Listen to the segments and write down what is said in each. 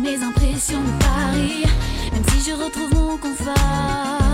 mes impressions de Paris, même si je retrouve mon confort.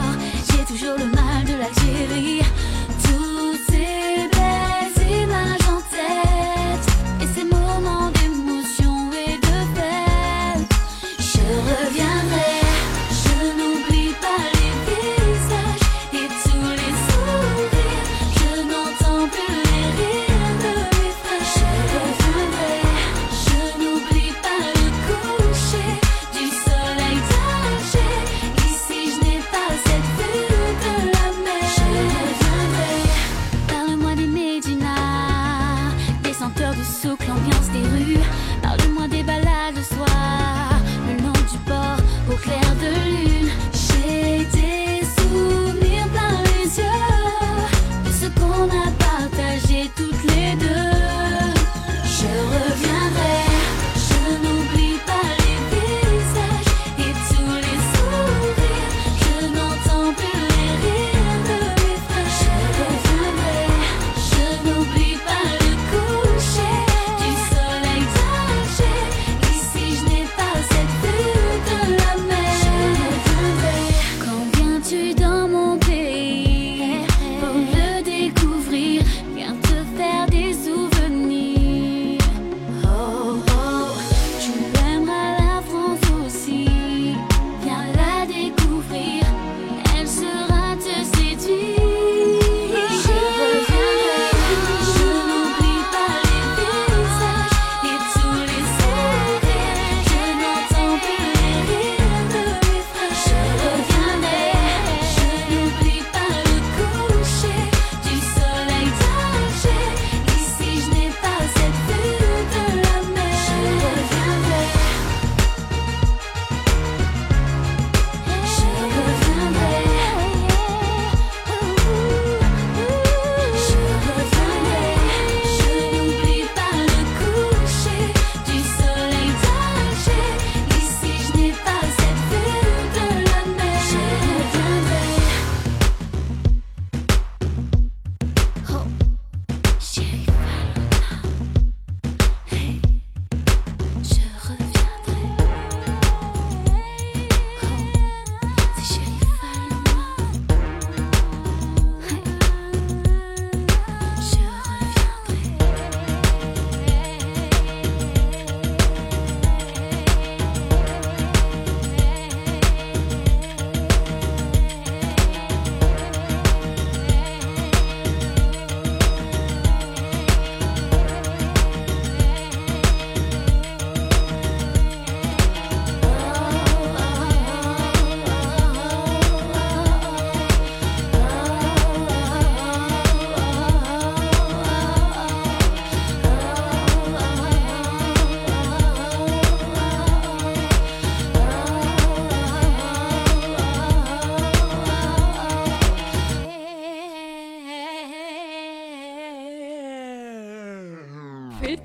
outfit.